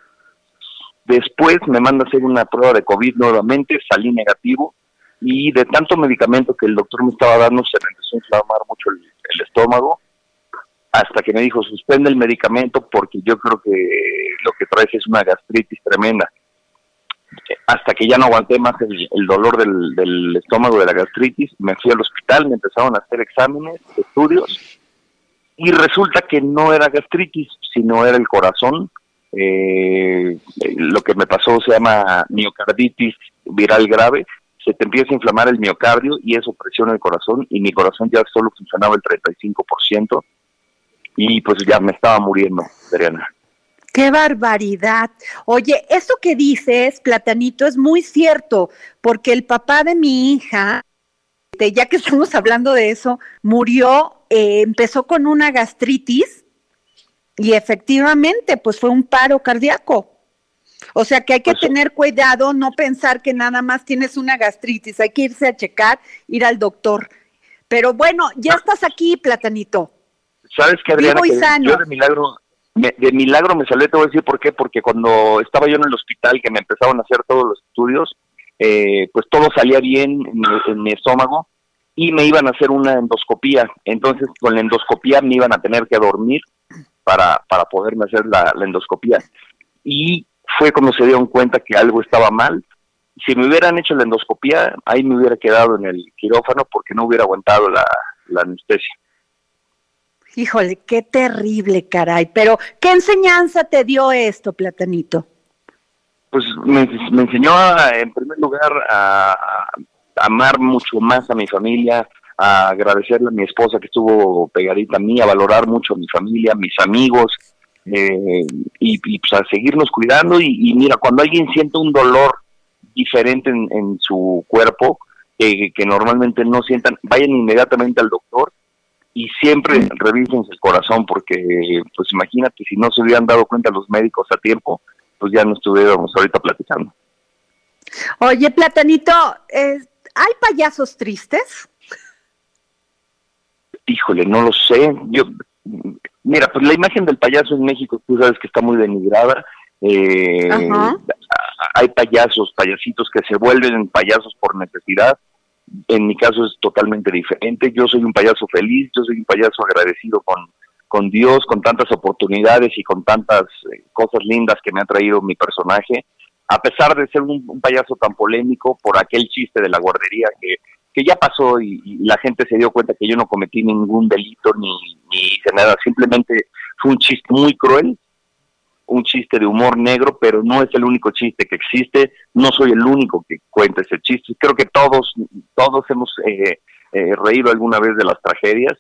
Después me manda a hacer una prueba de COVID nuevamente, salí negativo y de tanto medicamento que el doctor me estaba dando se me empezó a inflamar mucho el, el estómago hasta que me dijo suspende el medicamento porque yo creo que lo que traes es una gastritis tremenda hasta que ya no aguanté más el, dolor del, estómago de la gastritis, me fui al hospital, me empezaron a hacer exámenes, estudios, y resulta que no era gastritis, sino era el corazón. Eh, lo que me pasó se llama miocarditis viral grave, se te empieza a inflamar el miocardio y eso presiona el corazón y mi corazón ya solo funcionaba el 35% y pues ya me estaba muriendo, Adriana. Qué barbaridad. Oye, eso que dices, Platanito, es muy cierto, porque el papá de mi hija, este, ya que estamos hablando de eso, murió, eh, empezó con una gastritis y efectivamente, pues fue un paro cardíaco. O sea que hay que pues tener cuidado, no pensar que nada más tienes una gastritis, hay que irse a checar, ir al doctor. Pero bueno, ya ah. estás aquí, Platanito. ¿Sabes qué, Adriana? yo de milagro de milagro me salió, te voy a decir por qué, porque cuando estaba yo en el hospital que me empezaron a hacer todos los estudios, eh, pues todo salía bien en mi, estómago y me iban a hacer una endoscopía. Entonces con la endoscopía me iban a tener que dormir para, para poderme hacer la, endoscopía. Y fue cuando se dieron cuenta que algo estaba mal. Si me hubieran hecho la endoscopía, ahí me hubiera quedado en el quirófano porque no hubiera aguantado la anestesia. Híjole, qué terrible, caray. Pero, ¿qué enseñanza te dio esto, Platanito? Pues me, enseñó, en primer lugar, a, amar mucho más a mi familia, a agradecerle a mi esposa que estuvo pegadita a mí, a valorar mucho a mi familia, a mis amigos, eh, y, pues a seguirnos cuidando. Y, mira, cuando alguien siente un dolor diferente en, su cuerpo, que normalmente no sientan, vayan inmediatamente al doctor y siempre revisen el corazón porque pues imagínate si no se hubieran dado cuenta los médicos a tiempo pues ya no estuviéramos ahorita platicando. Oye platanito hay payasos tristes híjole no lo sé. Yo mira pues la imagen del payaso en México tú sabes que está muy denigrada. Eh, hay payasos payasitos que se vuelven payasos por necesidad en mi caso es totalmente diferente. Yo soy un payaso feliz, yo soy un payaso agradecido con, con Dios, con tantas oportunidades y con tantas eh, cosas lindas que me ha traído mi personaje. A pesar de ser un, payaso tan polémico por aquel chiste de la guardería que, que ya pasó y, la gente se dio cuenta que yo no cometí ningún delito ni, ni hice nada, simplemente fue un chiste muy cruel un chiste de humor negro, pero no es el único chiste que existe, no soy el único que cuenta ese chiste, creo que todos, todos hemos eh, eh, reído alguna vez de las tragedias,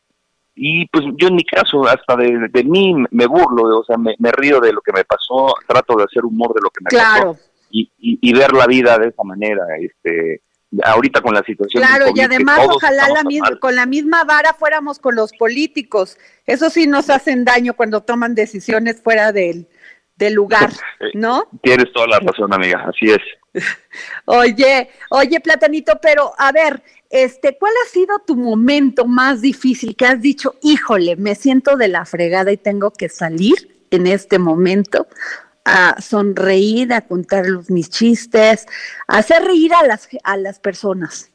y pues yo en mi caso, hasta de, mí me burlo, o sea, me, río de lo que me pasó, trato de hacer humor de lo que me pasó, y, y, ver la vida de esa manera, este ahorita con la situación. Claro, y además ojalá la misma, con la misma vara fuéramos con los políticos. Eso sí nos hacen daño cuando toman decisiones fuera del, del lugar, ¿no? Tienes toda la razón, amiga, así es. Oye, oye, Platanito, pero a ver, este, ¿cuál ha sido tu momento más difícil que has dicho, híjole, me siento de la fregada y tengo que salir en este momento? a sonreír, a contar mis chistes, a hacer reír a las, a las personas?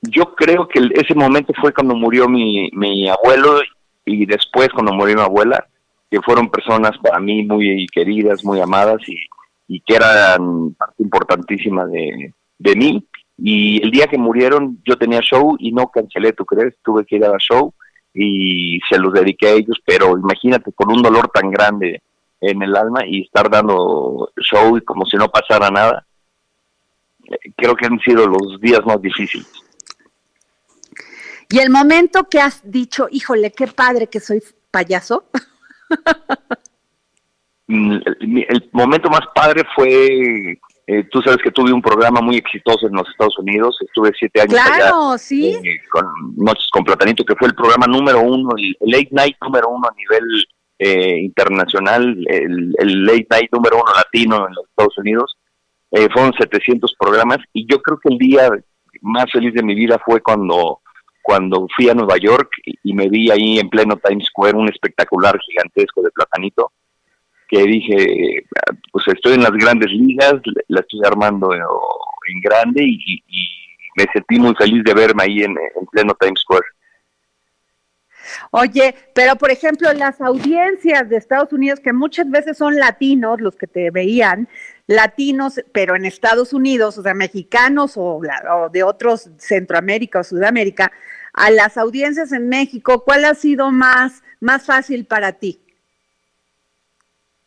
Yo creo que ese momento fue cuando murió mi, mi abuelo y después cuando murió mi abuela, que fueron personas para mí muy queridas, muy amadas y, que eran parte importantísima de, de mí. Y el día que murieron yo tenía show y no cancelé, ¿tú crees? Tuve que ir a show y se los dediqué a ellos, pero imagínate con un dolor tan grande en el alma y estar dando show y como si no pasara nada, creo que han sido los días más difíciles. Y el momento que has dicho, híjole, qué padre que soy payaso. Mm, el, momento más padre fue, eh, tú sabes que tuve un programa muy exitoso en los Estados Unidos, estuve siete años claro, sí. Eh, con Noches con Platanito, que fue el programa número uno, el, late night número uno a nivel eh, internacional, el, el, late night número uno latino en los Estados Unidos. fueron 700 programas y yo creo que el día más feliz de mi vida fue cuando cuando fui a Nueva York y, me vi ahí en pleno Times Square un espectacular gigantesco de platanito, que dije, pues estoy en las grandes ligas, la estoy armando en grande y, me sentí muy feliz de verme ahí en, pleno Times Square. Oye, pero por ejemplo, las audiencias de Estados Unidos, que muchas veces son latinos los que te veían, latinos, pero en Estados Unidos, o sea, mexicanos o, o de otros Centroamérica o Sudamérica, a las audiencias en México, ¿cuál ha sido más, más fácil para ti?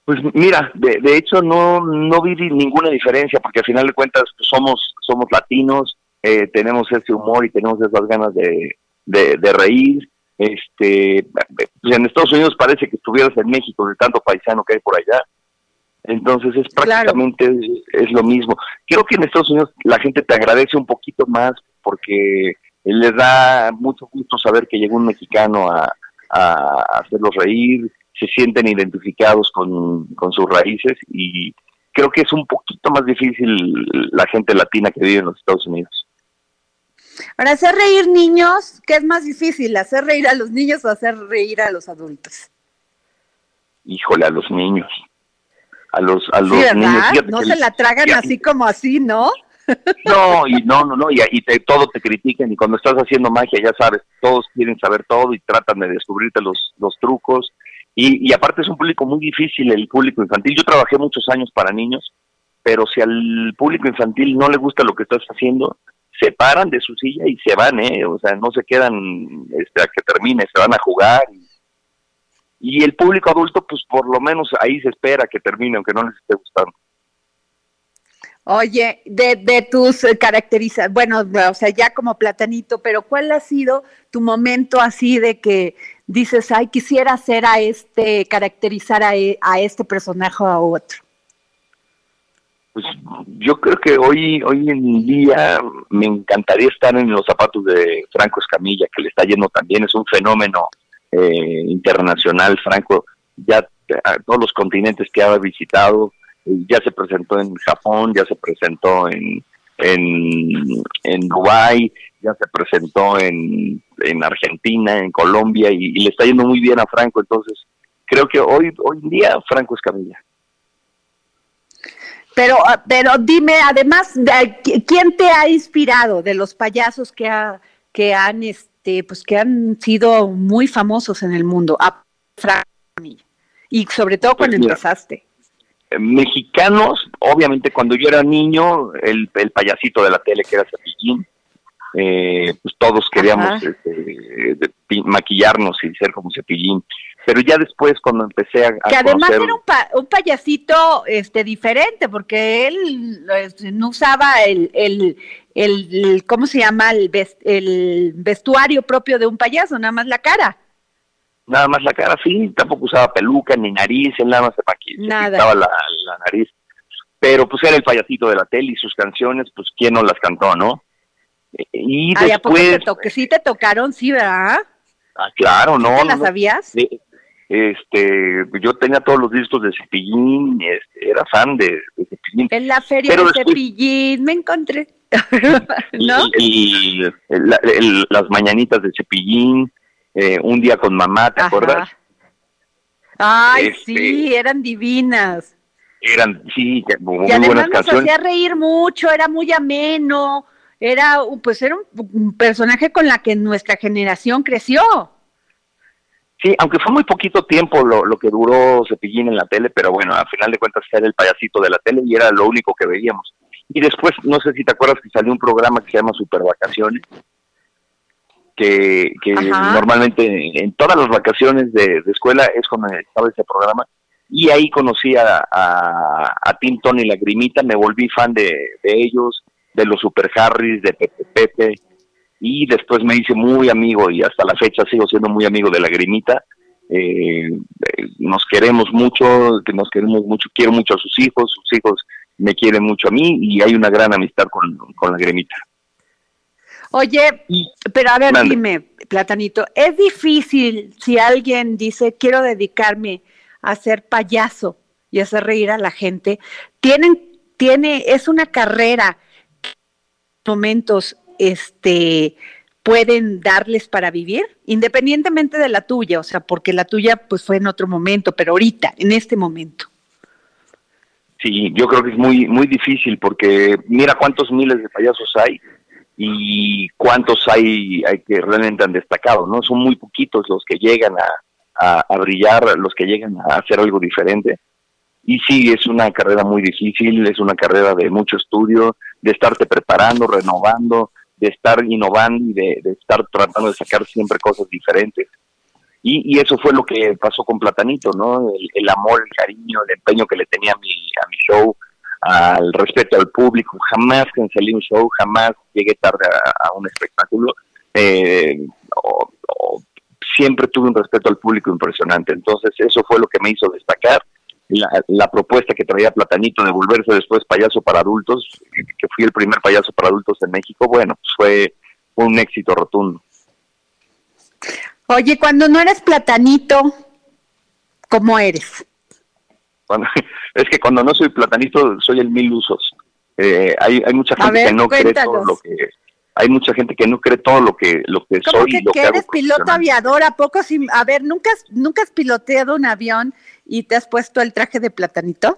Pues mira, de, de hecho no, no vi ninguna diferencia, porque al final de cuentas pues, somos, somos latinos, eh, tenemos ese humor y tenemos esas ganas de, de, reír. Este, pues en Estados Unidos parece que estuvieras en México de tanto paisano que hay por allá. Entonces es prácticamente es, lo mismo. Creo que en Estados Unidos la gente te agradece un poquito más porque les da mucho gusto saber que llegó un mexicano a, hacerlos reír, se sienten identificados con, sus raíces y creo que es un poquito más difícil la gente latina que vive en los Estados Unidos. Para hacer reír niños, ¿qué es más difícil? ¿Hacer reír a los niños o hacer reír a los adultos? Híjole, a los niños. A los, a los niños. no se la tragan así como así, ¿no? No, y no, no, no, y, y te, todo te critican y cuando estás haciendo magia ya sabes, todos quieren saber todo y tratan de descubrirte los, los trucos y, y aparte es un público muy difícil el público infantil. Yo trabajé muchos años para niños, pero si al público infantil no le gusta lo que estás haciendo, se paran de su silla y se van, ¿eh? O sea, no se quedan este, a que termine, se van a jugar. Y, el público adulto, pues por lo menos ahí se espera que termine, aunque no les esté gustando. Oye, de, de tus eh, características, bueno, o sea, ya como platanito, pero ¿cuál ha sido tu momento así de que dices, ay, quisiera hacer a este, caracterizar a, e, a este personaje o a otro? Pues yo creo que hoy, hoy en día me encantaría estar en los zapatos de Franco Escamilla, que le está yendo también, es un fenómeno eh, internacional, Franco, ya a todos los continentes que ha visitado, ya se presentó en Japón, ya se presentó en, en, en ya se presentó en, en Argentina, en Colombia y, le está yendo muy bien a Franco, entonces creo que hoy, hoy en día Franco es Camilla. Pero, ah, pero dime, además, ¿quién te ha inspirado de los payasos que, ha, que han, este, pues que han sido muy famosos en el mundo? A. Y sobre todo cuando pues empezaste mexicanos, obviamente cuando yo era niño, el, el payasito de la tele que era Cepillín, eh, pues todos queríamos este, maquillarnos y ser como Cepillín. Pero ya después cuando empecé a... que además era un, payasito este diferente, porque él este, no usaba el, el, el, ¿cómo se llama? El, el vestuario propio de un payaso, nada más la cara nada más la cara, sí, tampoco usaba peluca ni nariz, él nada más se, maquillaba la, nariz. Pero pues era el payasito de la tele y sus canciones, pues quién no las cantó, ¿no? Y después... te sí te tocaron, sí, ¿verdad? Ah, claro, ¿no? las sabías? Este, yo tenía todos los discos de Cepillín, este, era fan de, Cepillín. En la feria de Cepillín me encontré, ¿no? Y, las mañanitas de Cepillín, eh, un día con mamá, ¿te acuerdas? Ay, este, sí, eran divinas. Eran, sí, muy Y además buenas nos canciones. hacía reír mucho, era muy ameno, era pues era un, un personaje con la que nuestra generación creció. Sí, aunque fue muy poquito tiempo lo, lo que duró Cepillín en la tele, pero bueno, a final de cuentas era el payasito de la tele y era lo único que veíamos. Y después, no sé si te acuerdas que salió un programa que se llama Super Vacaciones, que, que normalmente en todas las vacaciones de, de escuela es cuando estaba ese programa. Y ahí conocí a, a, a Tim Tony Lagrimita, me volví fan de, de ellos, de los Super Harris, de Pepe Pepe, y después me hice muy amigo y hasta la fecha sigo siendo muy amigo de Lagrimita. Eh, eh, nos queremos mucho, que nos queremos mucho, quiero mucho a sus hijos, sus hijos me quieren mucho a mí y hay una gran amistad con, con Lagrimita. Oye, pero a ver, Mande. dime, Platanito, es difícil si alguien dice quiero dedicarme a ser payaso y hacer reír a la gente. Tienen, tiene, es una carrera momentos, este, pueden darles para vivir, independientemente de la tuya, o sea, porque la tuya pues fue en otro momento, pero ahorita, en este momento. Sí, yo creo que es muy muy difícil porque mira cuántos miles de payasos hay y cuántos hay, hay que realmente han destacado, ¿no? Son muy poquitos los que llegan a, a, a brillar, los que llegan a hacer algo diferente. Y sí, es una carrera muy difícil, es una carrera de mucho estudio, de estarte preparando, renovando, de estar innovando y de, de estar tratando de sacar siempre cosas diferentes. Y, y eso fue lo que pasó con Platanito, ¿no? El, amor, el cariño, el empeño que le tenía a mi, a mi show, al respeto al público. Jamás cancelé un show, jamás llegué tarde a, un espectáculo. Eh, siempre tuve un respeto al público impresionante. Entonces, eso fue lo que me hizo destacar. La, la propuesta que traía Platanito de volverse después payaso para adultos, que fui el primer payaso para adultos en México, bueno, pues fue un éxito rotundo. Oye, cuando no eres platanito, ¿cómo eres? Cuando- es que cuando no soy platanito soy el mil usos. Eh, hay, hay mucha gente ver, que no cree todo lo que hay mucha gente que no cree todo lo que lo que ¿Cómo soy que, y lo que que hago eres piloto aviador? ¿A poco? sin- a ver, ¿nunca has, ¿nunca has piloteado un avión y te has puesto el traje de platanito?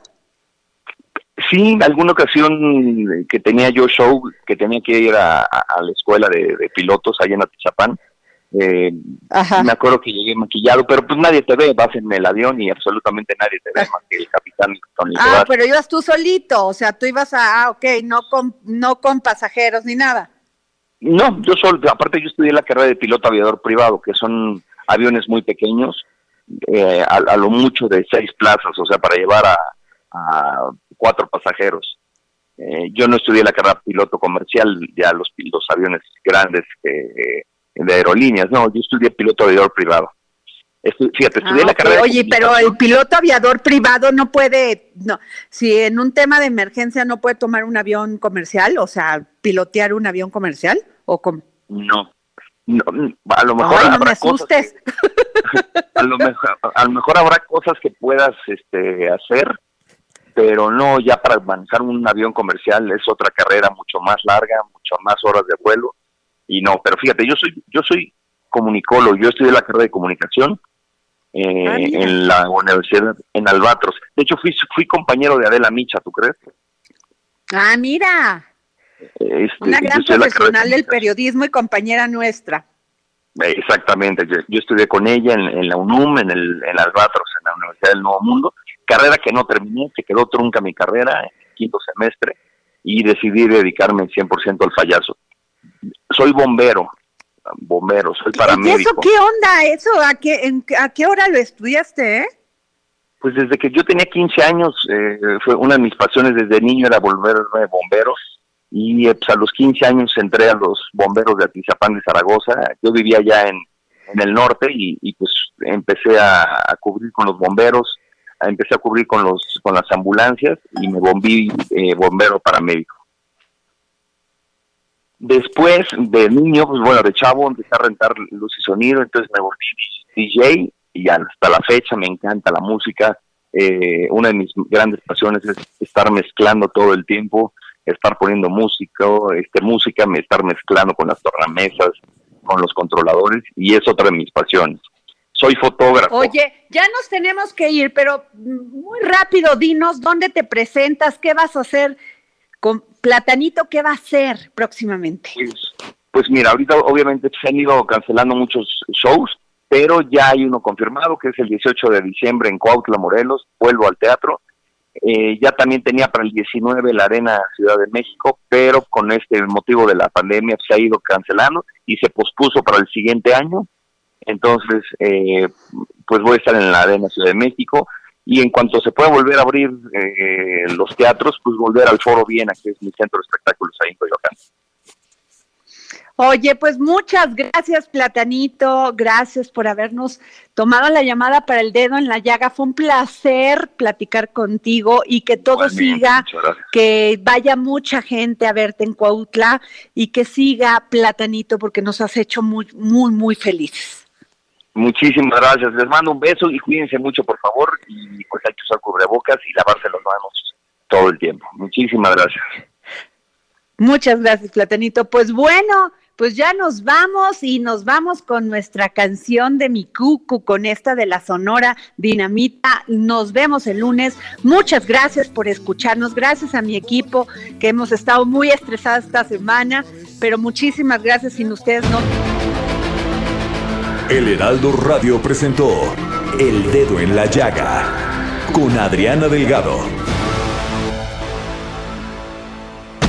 Sí, en alguna ocasión que tenía yo show, que tenía que ir a, la escuela de, de pilotos allá en Atizapán, eh, me acuerdo que llegué maquillado, pero pues nadie te ve, vas en el avión y absolutamente nadie te ve más que el capitán Tony Ah, Tobar. pero ibas tú solito, o sea, tú ibas a, ah, ok, no con, no con pasajeros ni nada. No, yo solo, aparte yo estudié la carrera de piloto aviador privado, que son aviones muy pequeños, eh, a, a lo mucho de seis plazas, o sea, para llevar a, a cuatro pasajeros. Eh, yo no estudié la carrera piloto comercial, ya los, los aviones grandes eh, de aerolíneas, no, yo estudié piloto aviador privado. Estu- fíjate, estudié Ah, la carrera de Oye, pero el piloto aviador privado no puede, no, si en un tema de emergencia no puede tomar un avión comercial, o sea, pilotear un avión comercial, o como, No, no, a lo mejor Ay, no habrá me cosas a lo mejor a lo mejor habrá cosas que puedas este hacer pero no ya para manejar un avión comercial es otra carrera mucho más larga mucho más horas de vuelo y no pero fíjate yo soy yo soy comunicólogo yo estudié la carrera de comunicación eh, Ah, en la universidad en Albatros. De hecho fui fui compañero de Adela Micha tú crees ah, mira, Este, una gran profesional del periodismo y compañera nuestra. Exactamente, yo, yo estudié con ella en, en la UNUM, en el en Albatros, en la Universidad del Nuevo Mundo, carrera que no terminé, que quedó trunca mi carrera en el quinto semestre y decidí dedicarme 100% al payaso. Soy bombero, bombero, soy ¿Y paramédico. eso qué onda? ¿Eso a qué, en- a qué hora lo estudiaste, eh? Pues desde que yo tenía 15 años, eh, fue una de mis pasiones desde niño era volverme bombero y eh, pues, a los 15 años entré a los bomberos de Atizapán de Zaragoza. Yo vivía ya en, en el norte y, y, pues empecé a, a cubrir con los bomberos, empecé a cubrir con los con las ambulancias y me volví eh, bombero paramédico. Después de niño, pues bueno, de chavo empecé a rentar luz y sonido, entonces me volví DJ y hasta la fecha me encanta la música. Eh, una de mis grandes pasiones es estar mezclando todo el tiempo, estar poniendo música, este, música, me estar mezclando con las tornamesas, con los controladores y es otra de mis pasiones. soy fotógrafo. Oye, ya nos tenemos que ir, pero muy rápido, dinos dónde te presentas, qué vas a hacer con Platanito, qué va a hacer próximamente. Pues, pues mira, ahorita obviamente se han ido cancelando muchos shows, pero ya hay uno confirmado que es el 18 de diciembre en Cuautla, Morelos, vuelvo al teatro. Eh, ya también tenía para el 19 la Arena Ciudad de México, pero con este motivo de la pandemia se ha ido cancelando y se pospuso para el siguiente año. Entonces, eh, pues voy a estar en la Arena Ciudad de México y en cuanto se pueda volver a abrir eh, los teatros, pues volver al Foro Viena, que es mi centro de espectáculos ahí en Coyoacán. Oye, pues muchas gracias, Platanito. Gracias por habernos tomado la llamada para el dedo en la llaga. Fue un placer platicar contigo y que todo siga, que vaya mucha gente a verte en Cuautla y que siga Platanito porque nos has hecho muy, muy, muy felices. Muchísimas gracias. Les mando un beso y cuídense mucho, por favor. Y pues hay que usar cubrebocas y lavarse las manos todo el tiempo. Muchísimas gracias. Muchas gracias, Platanito. Pues bueno, pues ya nos vamos y nos vamos con nuestra canción de mi cucu, con esta de la Sonora Dinamita. Nos vemos el lunes. Muchas gracias por escucharnos. Gracias a mi equipo que hemos estado muy estresados esta semana, pero muchísimas gracias. Sin ustedes no. El Heraldo Radio presentó El Dedo en la Llaga con Adriana Delgado.